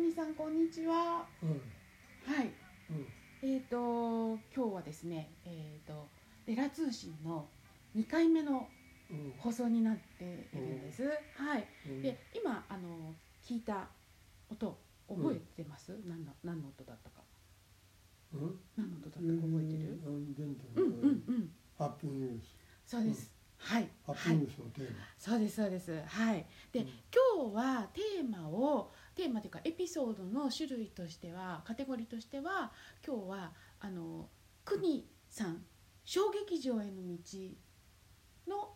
小西さんこんにちは。うんはい。うんえっ、と今日はですね、えっ、とレラ通信の2回目のうん放送になっているんです。はい。うんで今あの聞いた音覚えてます？何の何の音だったか。うん？何の音だったか覚えてる？うんうんうんうん。ハッピーニュースそうです。はい。ハッピーはいニュースのテーマそうですそうです。はい。で、うん今日はテーマをテーマというかエピソードの種類としてはカテゴリーとしては今日はあの国さん小劇場への道の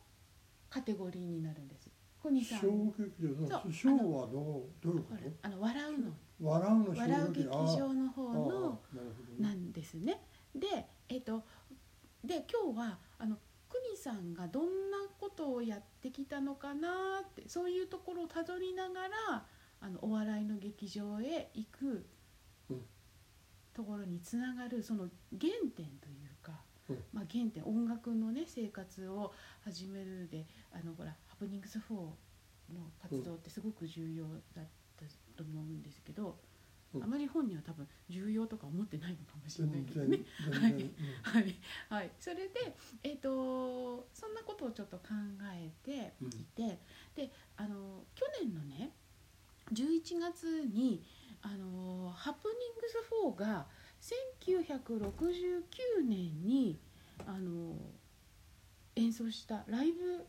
カテゴリーになるんです。国さん。小劇場そう小はどうどういうここれあの笑うのと笑うの小笑う劇場の方のなんですね。で、えっ、とで今日はあの国さんがどんなことをやってきたのかなってそういうところをたどりながらあのお笑いの劇場へ行くうん。ところにつながるその原点というか、うん。まあ、原点音楽のね生活を始めるであのほらハプニングス4の活動ってすごく重要だったと思うんですけど、うん。あまり本人は多分重要とか思ってないのかもしれないけどね。全 はい。然はい、はい、それで、えー、とそんなことをちょっと考えていて、であの去年のね11月にあのハプニングス4が1969年にあの演奏したライブ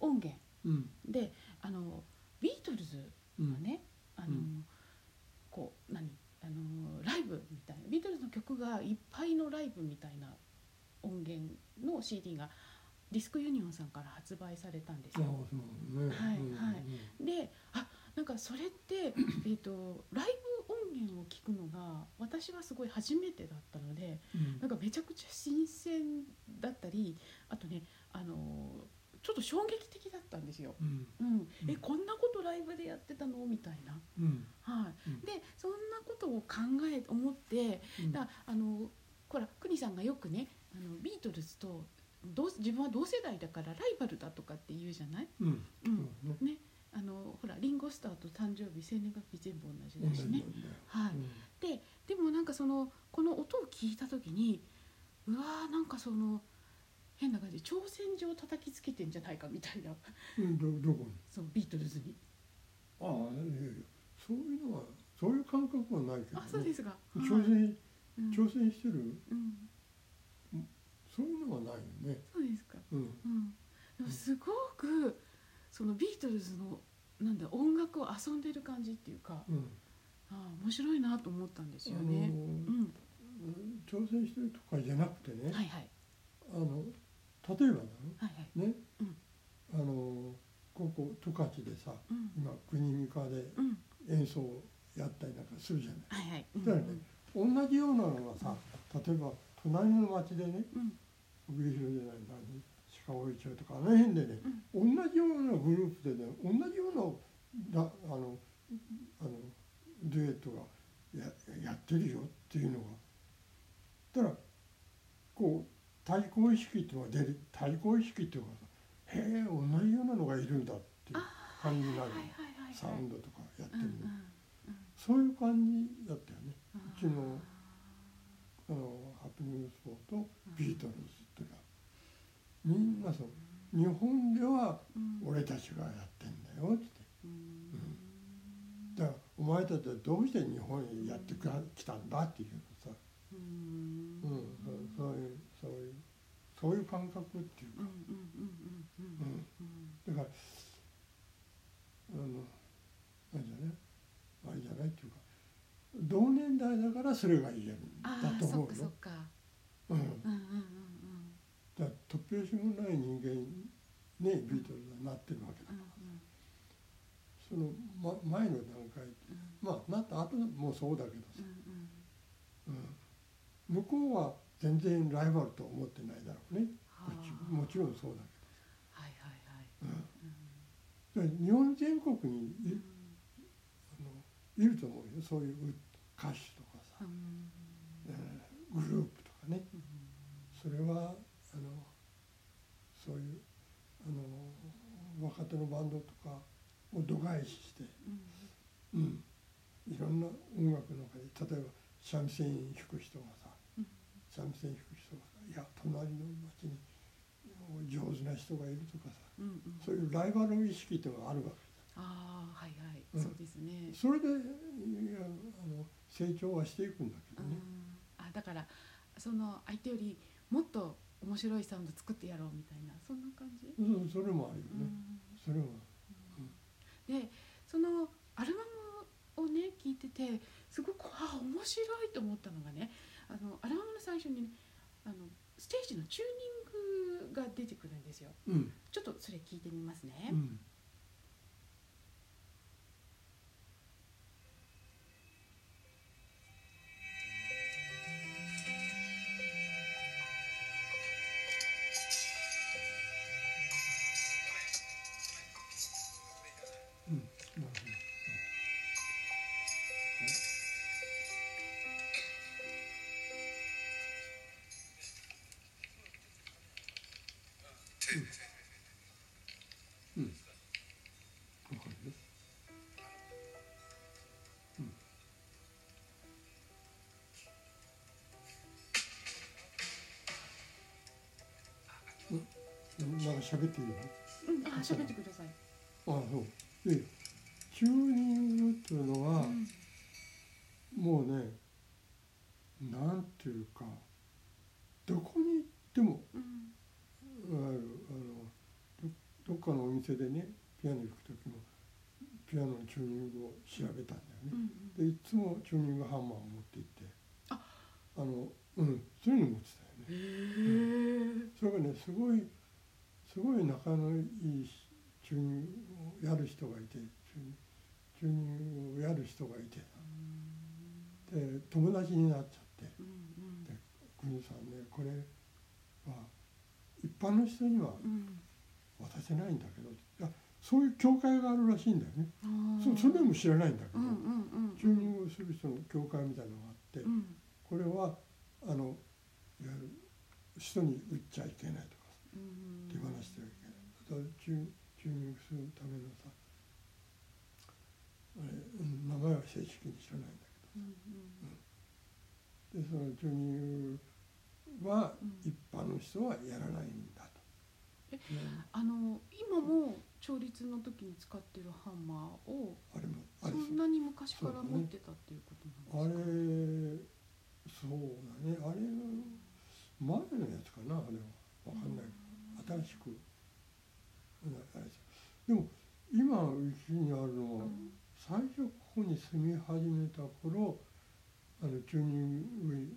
音源うんであのビートルズうん。のね、あのうん。こう何？あのライブみたいなビートルズの曲がいっぱいのライブみたいな音源の CD がディスクユニオンさんから発売されたんですよ。ね。はいうんはいであなんかそれって、えー、とライブ音源を聞くのが私はすごい初めてだったのでうん。なんかめちゃくちゃ新鮮だったりあとねあのちょっと衝撃的だったんですよ。うん。うん、えうん。こんなことライブでやってたの？みたいな。うん。はい。うん。でそんなことを考え思ってうん。だあのほら邦さんがよくねあのビートルズと同自分は同世代だからライバルだとかって言うじゃない、うんうんそうねね、あのほらリンゴスターと誕生日生年月日全部同じ同だしね。はい。うん。ででもなんかそのこの音を聞いた時にうわーなんかその変な感じで挑戦状を叩きつけてんじゃないかみたいなうんどどこにそのビートルズに。ああいやいやそういうのはそういう感覚はないけどあそうですか。はい挑戦うん挑戦してるうんそういうのはないよねそうですか。うんうん、でもすごくそのビートルズのなんだ音楽を遊んでる感じっていうかうんああ面白いなと思ったんですよあね。のうん、挑戦してるとかじゃなくてねはいはいあの例えばだはいはい。よねうんあのここ十勝でさうん今国見川でうん演奏やったりなんかするじゃないはいはい。うんだからね同じようなのがさ例えば隣の町でねうん上広じゃない何鹿追町とかあの辺でね、同じようなグループでね同じようなだあのあのデュエットがややってるよっていうのがだからこう対抗意識っていうのが出る対抗意識っていうかさへえ同じようなのがいるんだっていう感じになる。サウンドとかやってるの、んうんそういう感じだったよね。あうちのあのハプニングスポートビートルズっていうかみんなそう。日本ではうん。俺たちがやってんだよって。うん。だからお前たちはどうして日本へやってきたんだっていうさ、うん。そういうそういうそういう感覚っていうか。うんだからあのなんじゃね？あれじゃないっていうか。同年代だからそれが言えるだと思うよっかそっ。か。うん。だ突拍子もない人間にねビートルズはなってるわけだうんからその、ま、前の段階うん。まあなった後もそうだけどさ。うん、向こうは全然ライバルと思ってないだろうね。はもちろんそうだはいはいはい。けど、日本全国にい,、うん。あのいると思うよ。そういう歌手とかさ、うん。えーグループとかね。うん。それはあのそういうあの若手のバンドとかを度外視して、うん。うん、いろんな音楽の中で例えば三味線弾く人がさ、うん三味線弾く人がさいや隣の町に上手な人がいるとかさうんうん。そういうライバル意識っていうのがあるわけああはいはい、うん。そうですね。それでいやあの成長はしていくんだけどね。うんあだからその相手よりもっと面白いサウンド作ってやろうみたいなそんな感じ、うん、それもあるよね。うん。それは。でそのアルバムをね聞いててすごくあ面白いと思ったのがねあのアルバムの最初にねあのステージのチューニングが出てくるんですようん。ちょっとそれ聞いてみますね、うん。喋っていいの？うん、あ喋ってください、あそう。で、チューニングっていうのは、うん。もうね、なんていうか、どこに行っても、うん。あるあのどどっかのお店でねピアノ弾く時もピアノのチューニングを調べたんだよね、うんでいつもチューニングハンマーを持って行ってあ。あのうんそういうの持ってたよね。へえそれがねすごいすごい仲のいいしチューニングをやる人がいてチューニングをやる人がいてさで友達になっちゃってうんうん。で国さんねこれは一般の人にはうん。渡せないんだけどいやそういう教会があるらしいんだよね、そそれでも知らないんだけど、うんうんうんチューニングをする人の教会みたいなのがあって、うん。これはあのいわゆる人に売っちゃいけないとか。うん手放してはいけない。だからチューチューニングするためのさあれ、うん、名前は正式に知らないんだうん。けどでそのチューニングはうん一般の人はやらないんだと。えねあの今も調律の時に使ってるハンマーをあれもあそれんなに昔から持ってたっていうことあなんですか？れそうだね。あれ前のやつかなあれは。分かんないけど。うんあれでも今うちにあるのはうん。最初ここに住み始めた頃あのチューニング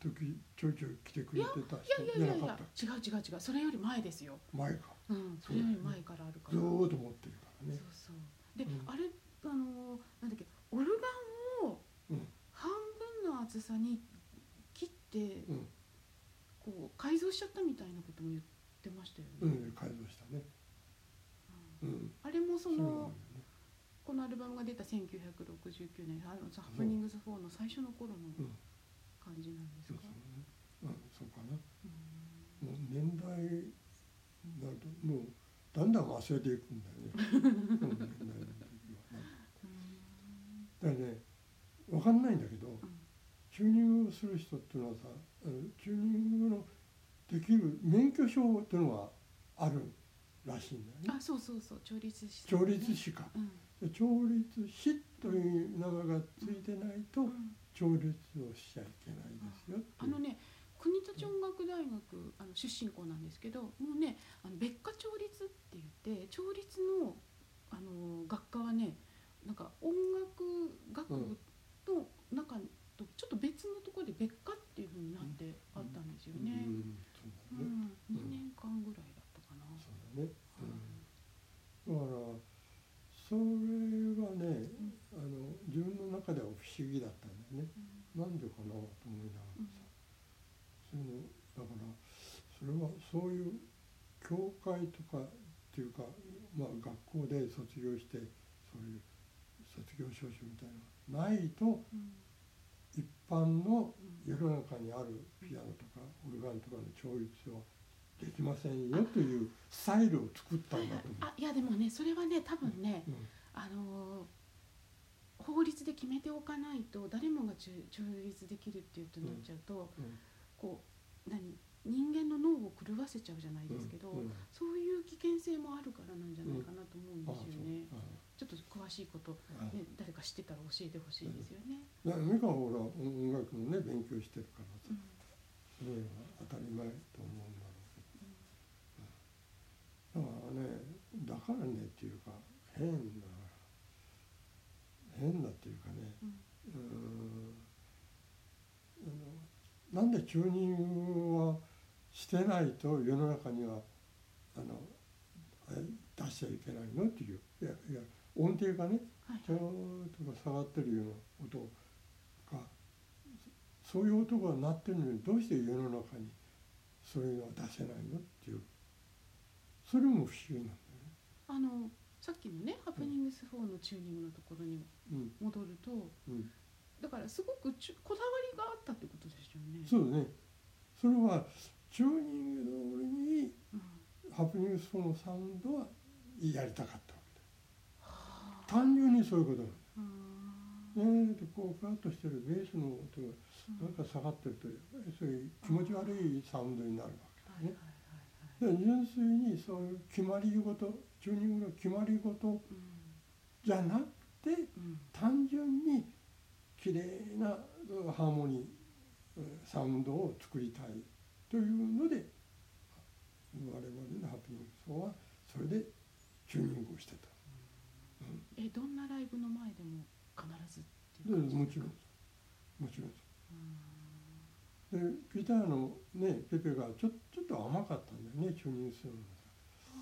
時ちょいちょい来てくれてたい人やいやいやいや。じゃなかった？違う違う違う。それより前ですよ。前か。うん。それより前からあるから。ずーっと持ってるからね。そうそう。で、うん。あれあのなんだっけオルガンをうん。半分の厚さに切ってうん。こう改造しちゃったみたいなことも言ってましたようね、ん改造したね。うんうん。あれもそのこのアルバムが出た1969年あのハプニングズ4の最初の頃のうん。感じなんですか？そうんそうかな。うん。もう年代になるともうだんだん忘れていくんだよね。うんだからね分かんないんだけどチューニングをする人っていうのはさチューニングのできる免許証っていうのがあるらしいんだよね。あそうそうそう。調律師調律師か。うん。で調律師という名前がついてないとうん。調律をしちゃいけないですよあのね国立音楽大学あの出身校なんですけどもうねあの別科調律って言って調律のあの学科はねなんか音楽学部と中とちょっと別のところで別科っていうふうになってあったんですよね。うんね。うん、2年間ぐらいだったかな。そうだね。うん。だからそれはね、あの自分の中では不思議だったんだよね。なんでかなと思いながらさ、そういうのだからそれはそういう教会とかっていうか、まあ、学校で卒業してそういう卒業証書みたいなのがないとうん。一般のうん。世の中にあるピアノとかオルガンとかの調律はできませんよというスタイルを作ったんだと思う。あいやでもねそれはね多分ね、うん。あのー法律で決めておかないと誰もが中中立できるっていうとなっちゃうと、うんこう何人間の脳を狂わせちゃうじゃないですけど、うん。うん。そういう危険性もあるからなんじゃないかなと思うんあですよね。そう。ちょっと詳しいこと、あね、誰か知ってたら教えてほしいですよね。だから美香はほら音楽もね勉強してるからさうんそれは当たり前と思うんだろうけど、だからねだからねっていうか変だ変だっていうかね。うん。なん。でチューニングはしてないと世の中にはあのえ出しちゃいけないの？っていう。いやいや音程がねはいちょっとか下がってるような音がそういう音が鳴ってるのにどうして世の中にそういうのは出せないのっていう。それも不思議なんだよね。あのさっきのねハプニングス4のチューニングのところにうん。戻るとうん、だからすごくちゅこだわりがあったってことですよね。そうね。それはチューニング通りにうん。ハプニングス4のサウンドはやりたかったわけはだ単純にそういうことなあのねでこうフラッとしてるベースの音がなんか下がってるとそういう気持ち悪いサウンドになるわけだはいはいね。で純粋にそういう決まり事チューニングの決まり事うんじゃなくてうん単純に綺麗なうんハーモニーうんサウンドを作りたいというので我々のハプニングソーはそれでチューニングをしてた。えどんなライブの前でも必ずっていでうもちろん。もちろん。うん。でギターのねペペがちょちょっと甘かったんだよねチューニングするのが。さ、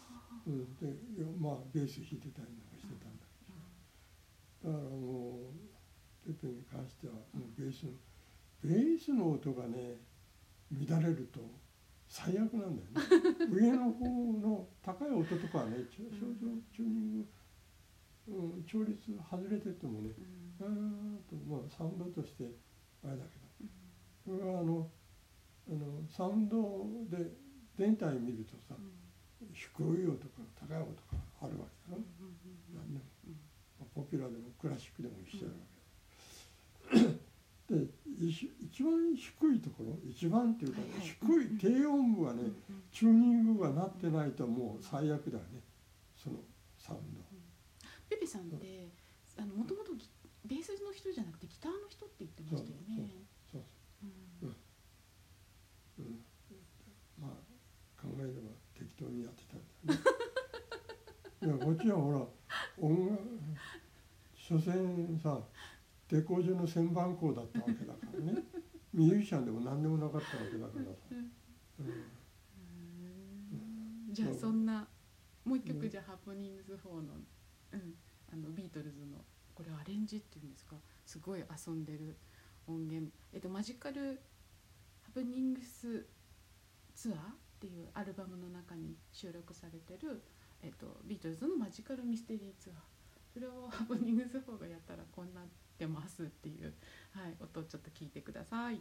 うん、でよまあベース弾いてたりなんかしてたんだけど。だからもうペペに関してはもうベースのベースの音がね乱れると最悪なんだよね。上の方の高い音とかはねちょ少々チューニング、うん、調律外れててもねうん。とまあサウンドとしてあれだけど。うん。それはあのあのサウンドで全体見るとさうん。低い音か高い音かあるわけだろ、何でも、うん。まあポピュラーでもクラシックでも一緒なわけだ、で一一番低いところ一番っていうか、ね低い低音部はね、チューニングがなってないともう最悪だよね。そのサウンドペペさんってあのもともとギベースの人じゃなくてギターの人って言ってましたよね。そううん。うん。うん、まあ考えれば適当にやってたんだよね。いやこっちはほら音楽所詮さデコージュの旋盤工だったわけだからね。ミュージシャンでも何でもなかったわけだからさ、うん。じゃあう。んそんなもう一曲うんじゃあハプニングス4の,、のビートルズのこれアレンジっていうんですか？すごい遊んでる音源、えっと、マジカルハプニングスツアーっていうアルバムの中に収録されてる、えっと、ビートルズのマジカルミステリーツアー。それをハプニングス4がやったらこんなってますっていう、はい、音をちょっと聞いてください。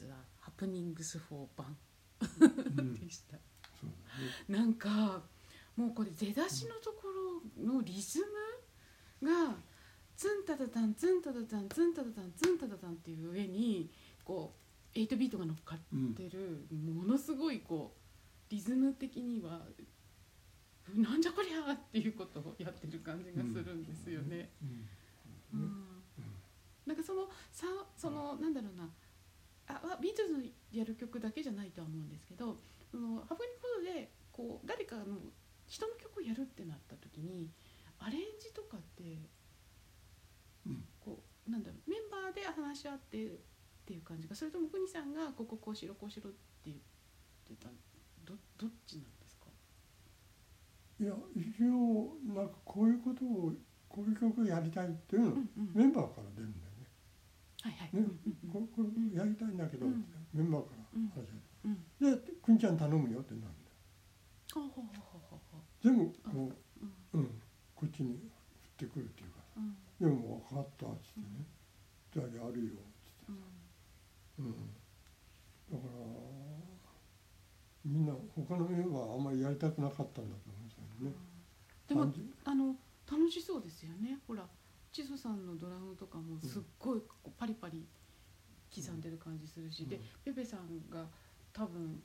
ステリーツアーハプニングス4版うん。でした、そうだね。なんかもうこれ出だしのところのリズムがツンタタタンツンタタタンツンタタタンツンタタタンっていう上にこう8ビートが乗っかうんってるものすごいこうリズム的にはなんじゃこりゃっていうことをやってる感じがするんですよね。ううん。ん。なんかそのさそのなんだろうなああビートルズのやる曲だけじゃないとは思うんですけどそのハプニングコードでこう誰かの人の曲をやるってなった時にアレンジとかってうん。こうなんだろうメンバーで話し合ってっていう感じかそれとも国さんがこここうしろこうしろって言ってたどどっちなんですか？いや一応なんかこういうことをこういう曲をやりたいっていうの、うんうん。メンバーから出るんだよ。ね。はいはい。ねここれやりたいんだけど、うん。メンバーからうん。話ん。で「くんちゃん頼むよ」ってなるんだよ。全部こう。うん。こっちに振ってくるっていうか。うん「でも分かった」っつってね「じゃあやるよ」っつって。うん。うん、だからみんな他のメンバーはあんまりやりたくなかったんだと思うんですよね。でもあの楽しそうですよね。ほら千ソさんのドラムとかもすっごいこうパリパリ刻んでる感じするし、でペペさんが多分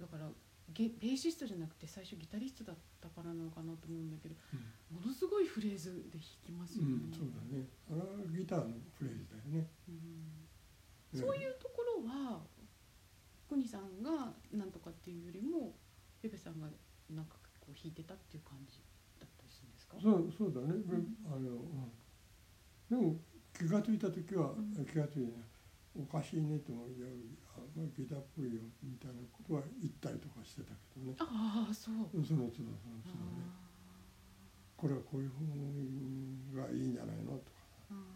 だからゲベーシストじゃなくて最初ギタリストだったからなのかなと思うんだけどものすごいフレーズで弾きますよね。うん、うん、そうだね。あれはギターのフレーズだよね。うん。そういうところは国さんがなんとかっていうよりもペペさんがなんかこう弾いてたっていう感じだったりするんですか？そうそうだね、ん。あの、うん、でも気が付いた時は、うん。気が付いておかしいねと思ういやあまあギターっぽいよみたいなことは言ったりとかしてたけどね。ああそう。うんその都度その都度ね。これはこういうふうがいいんじゃないのとか。うん、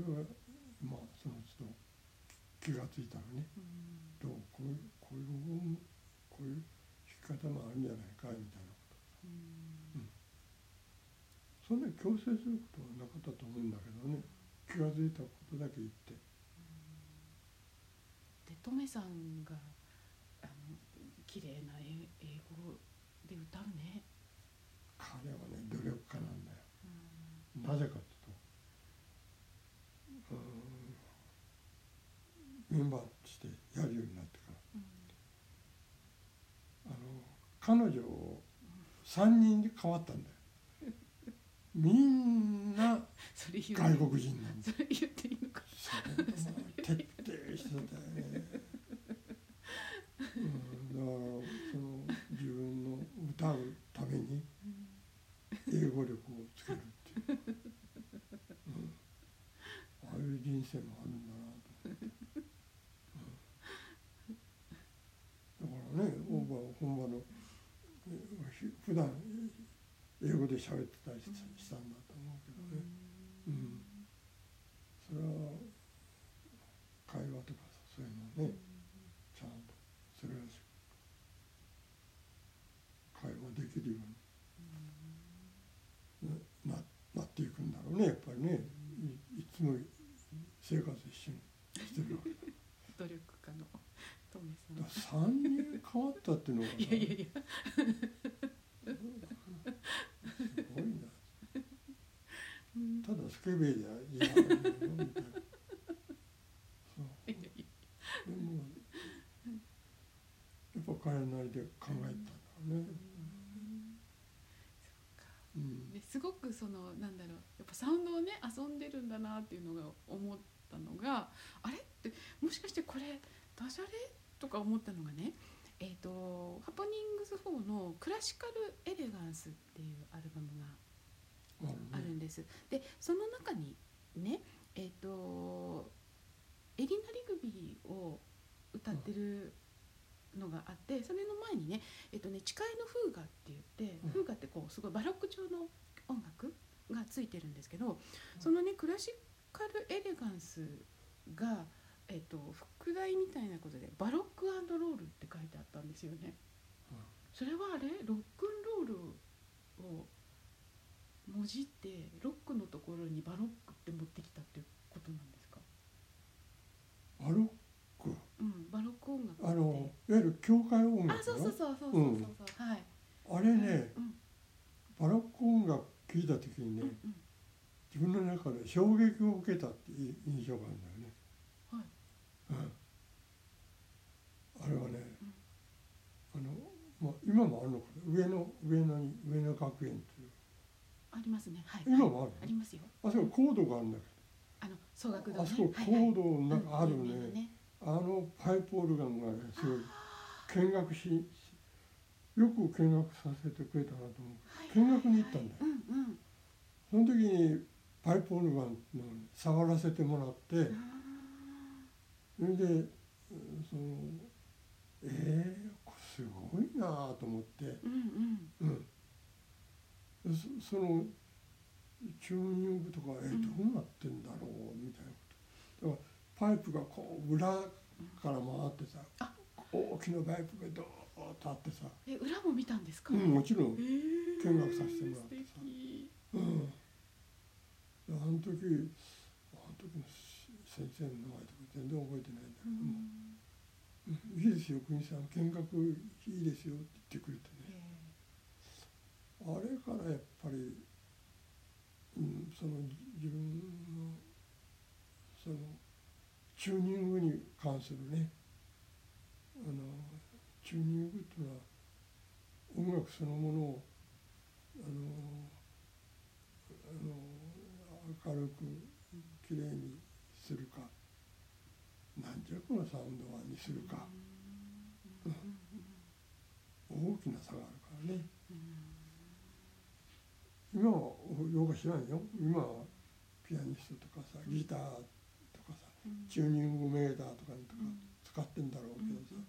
ーそれはまあその都度気が付いたらね。うん。どうこういうこういう音こういう弾き方もあるんじゃないかみたいなことうんそんなに強制することはなかったと思うんだけどね。気が付いたことだけ言って。でトメさんがあの綺麗な英英語で歌うね。彼はね努力家なんだよ。うん。なぜかっていうとうんメンバーとしてやるようになってから。あの彼女を3人で変わったんだよみんな外国人なんだ。それ言っていいのか。徹底してたよね、うん、だからその自分の歌うために英語力をつけるっていう、うん、ああいう人生もあるんだなと思って、うん、だからねオーバー本場の普段英語で喋ってたりししたんだと思うけどね、うん、それは会話とかさそういうのをねちゃんとそれらしく会話できるように。なななっていくんだろうねやっぱりね。いいつも生活一緒にしてるわけだ努力家のトメさん。だから3人変わったっていうのが。いやいやいや。すごいな。うん。ただスケベじゃいやみたいなでもやっぱ彼なりで考えたんだね、うんですごくそのなんだろう。やっぱサウンドをね遊んでるんだなっていうのが思ったのがあれってもしかしてこれダジャレ？とか思ったのがねえっ、とハプニングス4の「クラシカル・エレガンス」っていうアルバムがあるんです。でその中にねえっ、とエリナ・リグビーを歌ってるのがあってそれの前にね「えっとね、誓いのフーガ」って言って、うん。フーガってこうすごいバロック調の音楽がついてるんですけど、そのねクラシカル・エレガンスが、えっと、副題みたいなことで「バロックロール」って書いてあったんですよね。それはあれ？ロックンロールを文字ってロックのところにバロックって持ってきたっていうことなんですか？バロック？うんバロック音楽あのいわゆる教会音楽あそうそうのそうそうそうそうそう、はい。あれねうん。バロック音楽聴いた時にねうんうん。自分の中で衝撃を受けたっていう印象があるんだよね。はい。うん、あれはね、あのまあ今もあるのかな？上野上野に上野学園とありますね。はい。今もあるありますよ。あそこコードがあるんだけあの総額ど、堂ね。あそこコはいはい。ードの中あるね、あのパイプオルガンがねすごい見学しよく見学させてくれたなと思う。見学に行ったんだよ。うんうん。その時にパイプオルガンの触らせてもらってそれでうんそのえー、すごいなあと思って、うんうん。うん、そそのチューニングとかえうんどうなってんだろうみたいなこと。だからパイプがこう裏から回ってさあ。大きなパイプがドーッとあってさ、え裏も見たんですか、うん、もちろん。え、ー見学させてもらってさ素敵。うん、あの時あの時の先生の名前とか全然覚えてないんだけど。も、うん。いいですよ国さん。見学いいですよって言ってくれてあれからやっぱり、うん、その自分のそのチューニングに関するねあのチューニングっていうのは音楽そのものをあのあの明るくきれいにするか軟弱なサウンドにするか大きな差があるからね。うん今はよく知らんよ。今はピアニストとかさギターとかさうん。チューニングメーターとかにとかうん。使ってんだろうけどさ、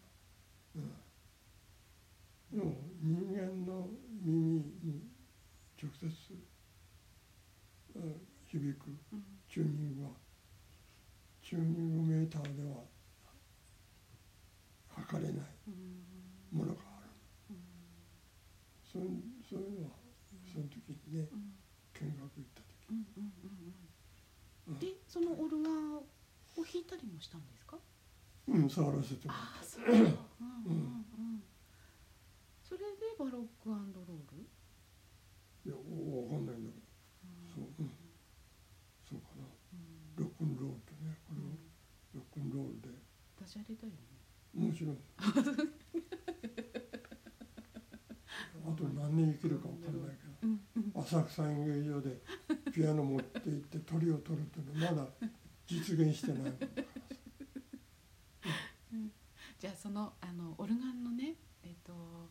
うん、でも人間の耳に直接、うん響くうん。チューニングは。チューニングメーターでは測れないうんものがあるうんそうそういうのはその時にねうん見学行った時うんうんうんうんでそのオルガンを弾いたりもしたんですか？うん触らせてもらっああそううんうんうんそれでバロックロール？たいやわかんないんだけど。そう、うん、そうかな。うん。ロックンロールとねこれをロックンロールで。ダジャレだよね。もちろん。あと何年生きるかわかんないけうんうん。ど浅草演芸場でピアノ持って行って鳥を取るっていうのはまだ実現してない。も んじゃあそのあのオルガンのねえっ、と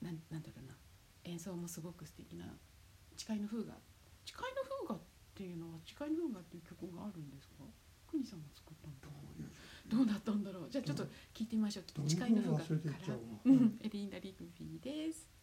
なんなんだろうな。演奏もすごく素敵な「誓いの風雅」「誓いの風雅」っていうのは「誓いの風雅」っていう曲があるんですか？国さんが作ったの。どういうどうだったんだろう。じゃあちょっと聞いてみましょう。誓いの風雅から。うん。エリーナ・リグフィーです「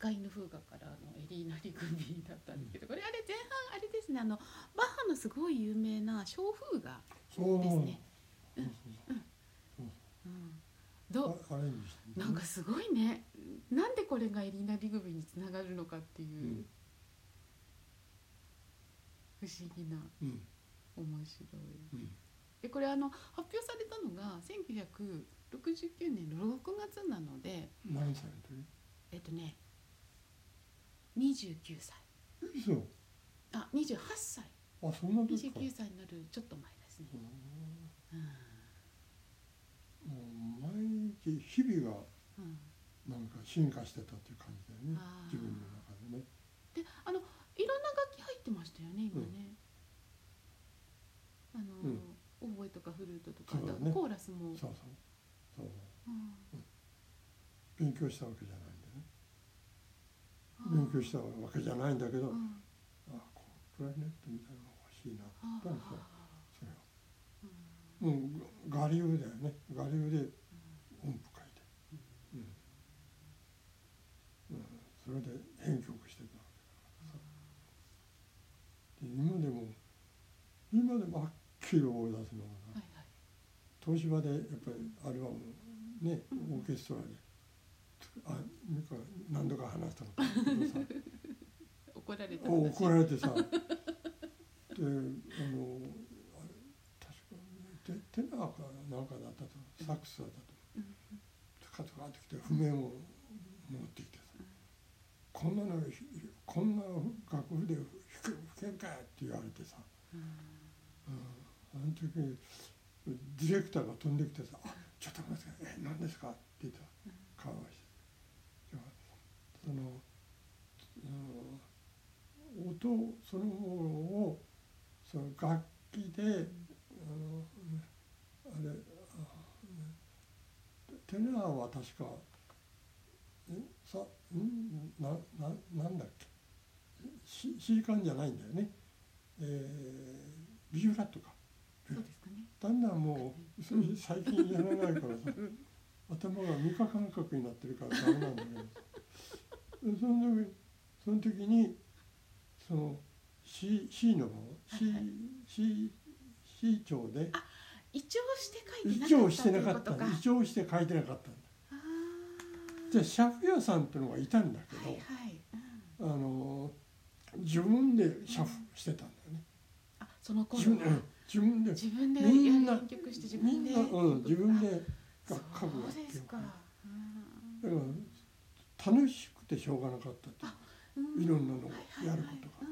誓いの風雅からのエリーナ・リグビーだったんですけど、これあれ前半あれですねあのバッハのすごい有名な小風雅ですね。そう。うん、うアレンジしてうなんかすごいね。なんでこれがエリーナ・リグビーにつながるのかっていう不思議なうん。面白い。うん。でこれあの発表されたのが1969年の6月なので何歳の時？えっとね29歳。嘘。あ28歳。あそんな時か。29歳になるちょっと前ですね。うん。もう毎日日々がうん。なんか進化してたっていう感じだよね。あー。自分の中でね。であのいろんな楽器入ってましたよね今ね。あの、うん。オーボエとかフルートとか、ね。コーラスも。そうそう。そう。うん。勉強したわけじゃない勉強したわけじゃないんだけど、うん。あこクラリネットみたいなのが欲しいなあと思ったんですよ。ーそれうん。をもう我流だよね我流で音符書いて、うん。うん、それで編曲してたわけだからさ。で今でも今でもはっきり思い出すのがはいはい。東芝でやっぱりアルバムねうんオーケストラであなんか何度か話したことあるけどさ。怒られたお話。怒られてさ。であのあれ確かテテナーかなんかだったとサックスだったとう。んカツカってきて譜面を持ってきてさ「こんなのひこんな楽譜で弾け弾けるか!」って言われてさ、うん。うん、あの時にディレクターが飛んできてさ「あちょっと待ってえ何ですか?」って言ったら顔をして「じゃあその音そのものをその楽器で、あのあれテナーは確かえさんなななんだっけ？シシリカンじゃないんだよね、えー、ビューラットか。そうですかね、だんだんもう最近やらないからさ 頭が三日感覚になってるからダメなんだよ。その時その時にその C, C の方？C,、はいはい。C, C 調で？一応して書いてなかったしてなか。ったということか一応して書いてなかったんだ。あじゃあシャフ屋さんっていうのがいたんだけど、ーはいはい、うん。あの自分でシャフしてたんだよね。あその頃。自分自分で。自分でみんな編曲して自分でみんな、うん、自分で書くわけよですか、うん。だから楽しくてしょうがなかったってう。ん。いろんなのをやることが。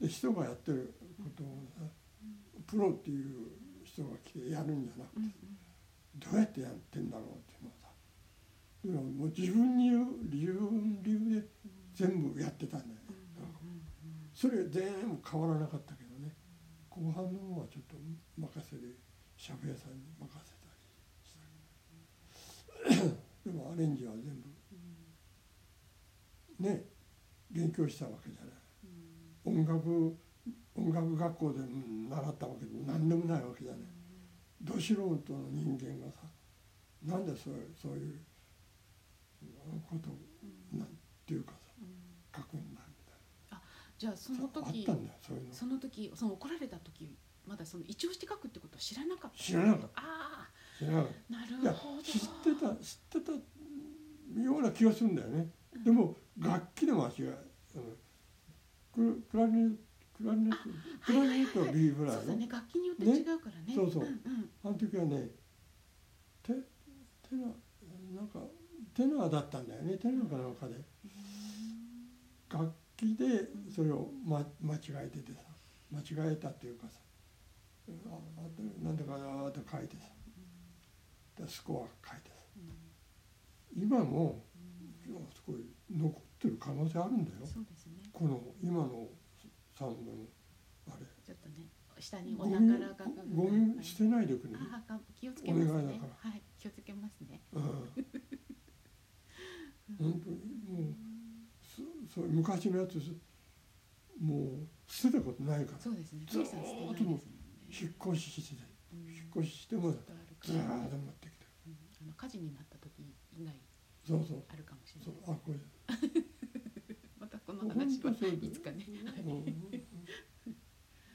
で人がやってることをさプロっていう人が来てやるんじゃなくてどうやってやってんだろうっていうのをさでももう自分に自分流で全部やってたんだよね。それ全部変わらなかったけどね。後半の方はちょっと任せでシャフ屋さんに任せたりした でもアレンジは全部ね勉強したわけじゃない。音楽音楽学校でうん習ったわけでも何でもないわけじゃない。ど素人の人間がさなんでそうそういうことをなんていうかさ書くん。だみじゃあそたいなの時あったんだよそういうの。その時その怒られた時まだその一応して書くってことは知らなかった。知らなかった。あ知らなかっあなるほど。知ってた知ってたような気がするんだよね。でも楽器で間違いあのククラリネクラリネットクラリネットは B フライそうだね楽器によって違うからねねそうそううん。うん。あの時はねテテナなん。かテナーだったん。だよねテナーかなん。かで楽器でそれを、ま、間違えててさ間違えたっていうかさああなん。だかなって書いてさでスコア書いてさうん。今もすごい残ってる可能性あるんだよ。そうですね。この今のサウンドのあれ。ちょっとね下にお宝が。ゴミ捨てないでくれああ気をつけますお願いだねから。はい気をつけますね。うん。本当にもうそそう昔のやつもう捨てたことないから。そうですね。ずーっと引っ越ししてうん。引っ越ししてもずっとあるかずーっらと持ってきてうん。あの火事になった時以外そうそう。あるかもしれそない。うあこれ。またこの話はいつかね。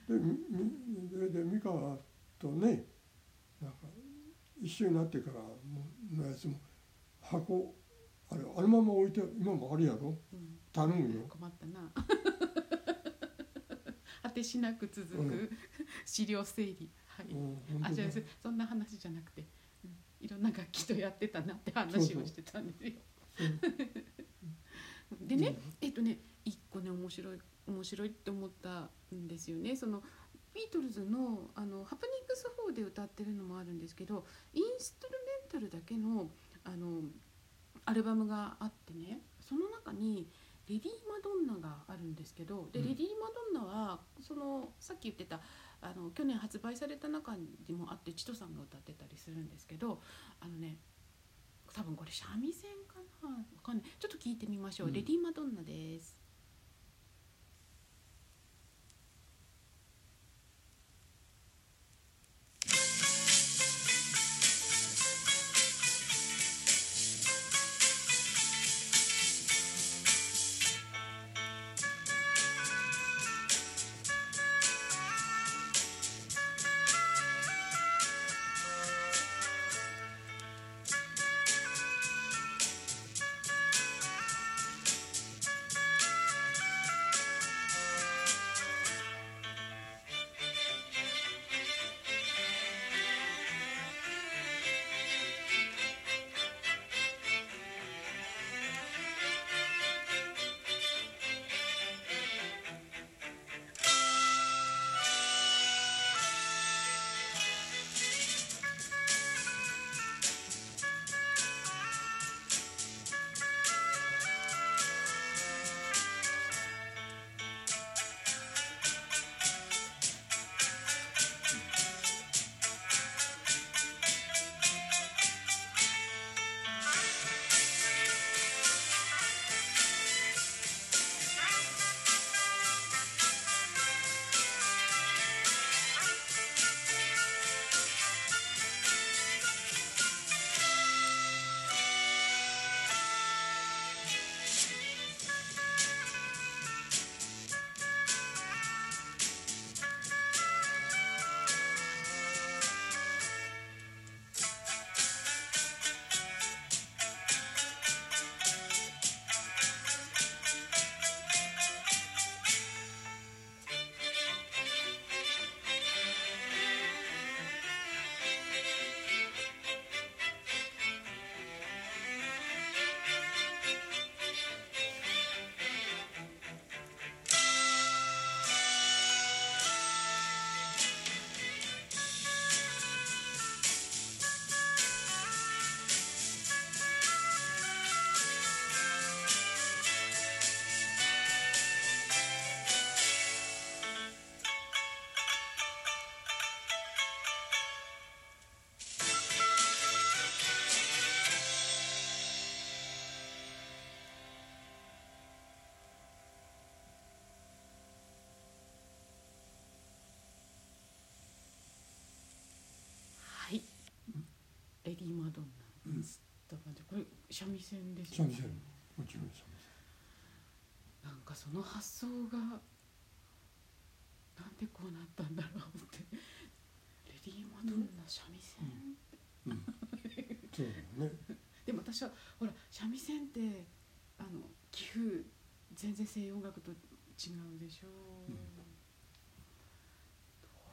うん。ででで美香とねなんか一緒になってからのやつも箱あれあのまま置いて今もあるやろ？うん頼むよ。困ったな。果てしなく続く、うん。資料整理。はい、うん本あじゃあそんな話じゃなくて、うん、いろんな楽器とやってたなって話をしてたんですよ。でね、えっとね一個ね面白い面白いって思ったんですよね。そのビートルズのあのハプニングス4で歌ってるのもあるんですけどインストゥルメンタルだけのあのアルバムがあってねその中に「レディー・マドンナ」があるんですけどで、うん。レディー・マドンナはそのさっき言ってたあの去年発売された中にもあってチトさんが歌ってたりするんですけどあのね多分これ三味線かな？わかんない。ちょっと聞いてみましょう、うん。レディー・マドンナです「三味線です三味線もちろん三味なんかその発想がなんでこうなったんだろうって。レディー・マドンナ三味線、線うん。そうだよね。でも私はほら三味線ってあの寄付全然西洋音楽と違うでしょ。う、うん。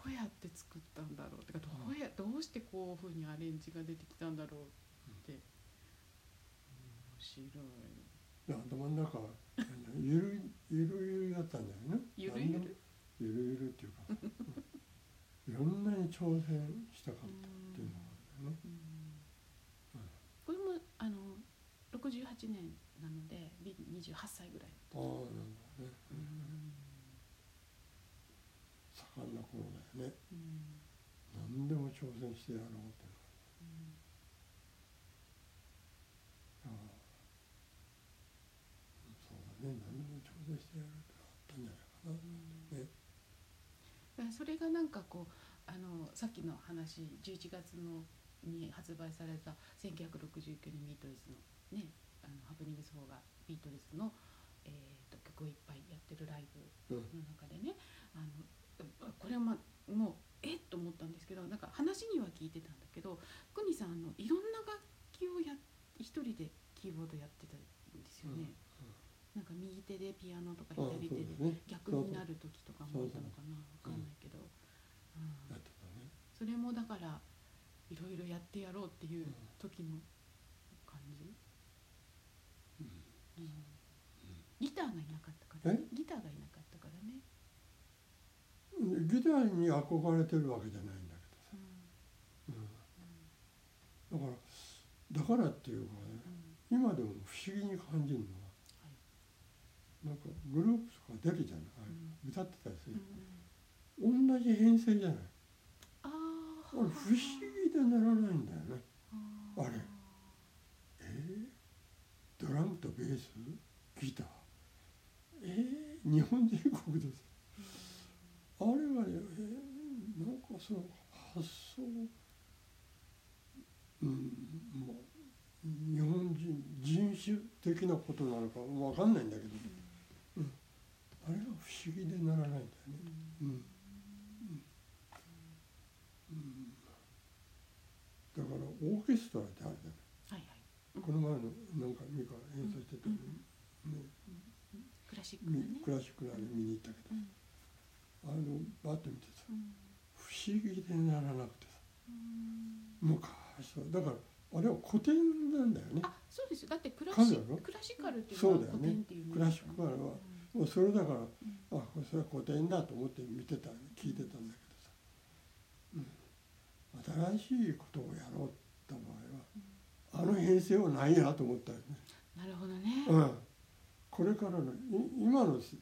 どうやって作ったんだろう。てかどうやどうしてこういうふうにアレンジが出てきたんだろう。って面白い。で頭の中ゆるゆるゆるだったんだよね。ゆるゆる。ゆるゆるっていうかいろんなに挑戦したかったっていうのがあるよね。うん。これもあの68年なのでビリ28歳ぐらいああなんだね。盛んな頃だよね。うん。何でも挑戦してやろうっていうのがああそうだね何でも挑戦してやるってのがあったんじゃないかなねだからそれがなんかこうあのさっきの話11月のに発売された1969年ビートルズのねあのハプニングス4がビートルズの、えー、と曲をいっぱいやってるライブうんの中でねあのこれは、まあ、もうえっと思ったんですけどなんか話には聞いてたんだけど国さんあのいろんな楽器をや一人でキーボードやってたんですよね。なんか右手でピアノとか左手で逆になる時とかもあったのかなわかんないけど、うん。それもだからいろいろやってやろうっていう時の感じ、うん。うん。ギターがいなかったからね。ギターがいなかったからね、うん。ギターに憧れてるわけじゃないんだけどさ、うん。うん、だからだからっていうかねうん。今でも不思議に感じるの？は、なんかグループとか出るじゃない、うん歌ってたりすうんる。うん、同じ編成じゃない。あああれ不思議でならないんだよね。ああれ。えー、ドラムとベース？ギター？えー、日本人国です。あれはね、えー、なんかその発想うんもう日本人人種的なことなのかわかんないんだけど、うん、あれが不思議でならないんだよね。うん。うん。うん、だからオーケストラってあるじゃない。はいはい。この前のなんかミカ演奏してたのに、ねクラシックだね。みクラシックなあれ見に行ったけどうん。あのバッと見てさうん。不思議でならなくてさうん。昔は。だからあれは古典なんだよね。あそうですよ。だってクラシクラシカルっていうのは古典っていう意味クラシックカルはうんもうそれだからうんあそれは古典だと思って見てた聞いてたんだけどさ、うん、新しいことをやろうって場合はあの編成はないなと思ったよね。なるほどね。うん、これからのい今の時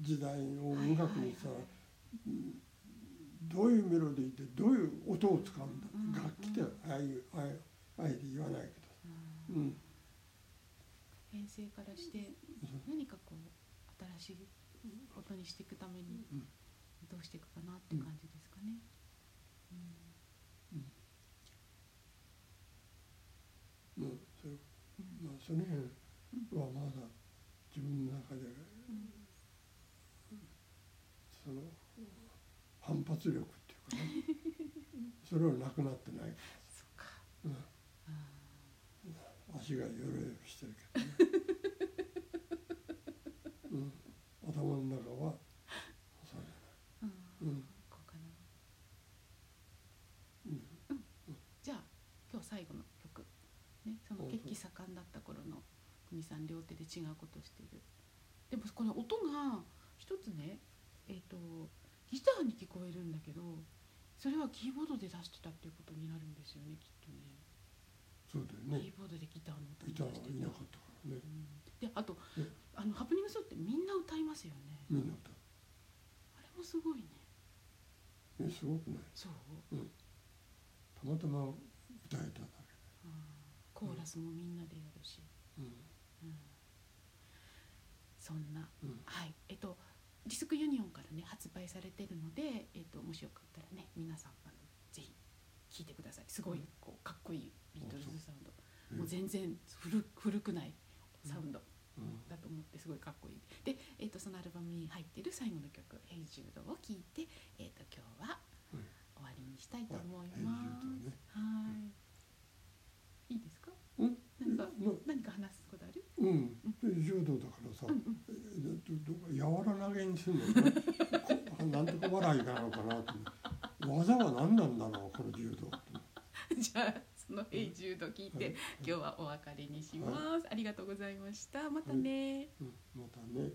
時代の音楽にさ、どういうメロディーでどういう音を使うんだ、うん楽器ではああいうあああえて言わないけど、うん。うん、編成からして何かしい音にしていくためにうん。どうしていくかなって感じですかね。まあそれうん。まあその辺はまだ自分の中でうん。その反発力っていうかね。それはなくなってない、そっか。うん、あ足がヨロヨロしてるけどね、うん、頭の中はそうーうんうん。こうかな。うん。じゃあ今日最後の曲。ねそのうん血気盛んだった頃の国さん両手で違うことをしている。でもこれ音が一つねえっ、とギターに聞こえるんだけどそれはキーボードで出してたっていうことになるんですよねきっとね。そうだよね。キーボードでギターの音出してターはいなかったからね。うん。であとえあのハプニングソーってみんな歌いますよね。みんな歌うあれもすごいね。えすごくない？そう。たまたま歌えただあーコーラスもみんなでやるし。け、うん。うん。そんな。うん。はい。えっとディスクユニオンからね発売されてるので、えっと、もしよかったらね皆さんあのぜひ聴いてください。すごいこうかっこいいビートルズサウンド、もう全然古古くないサウンド。うんだと思ってすごいかっこいい。で、えー、とそのアルバムに入ってる最後の曲「ヘイジュード」を聴いて、えー、と今日はうん。終わりにしたいと思います。はい。いいですか？うん。何かな何か話すことある？うん。で柔道だからさ、うんうん。柔ら投げにするの？か なんとか笑いなのかなと思って。技は何なんだろうこの柔道って。じゃあそのヘイジ聞いて、今日はお別れにします、ありがとうございました。またね、はい、またね。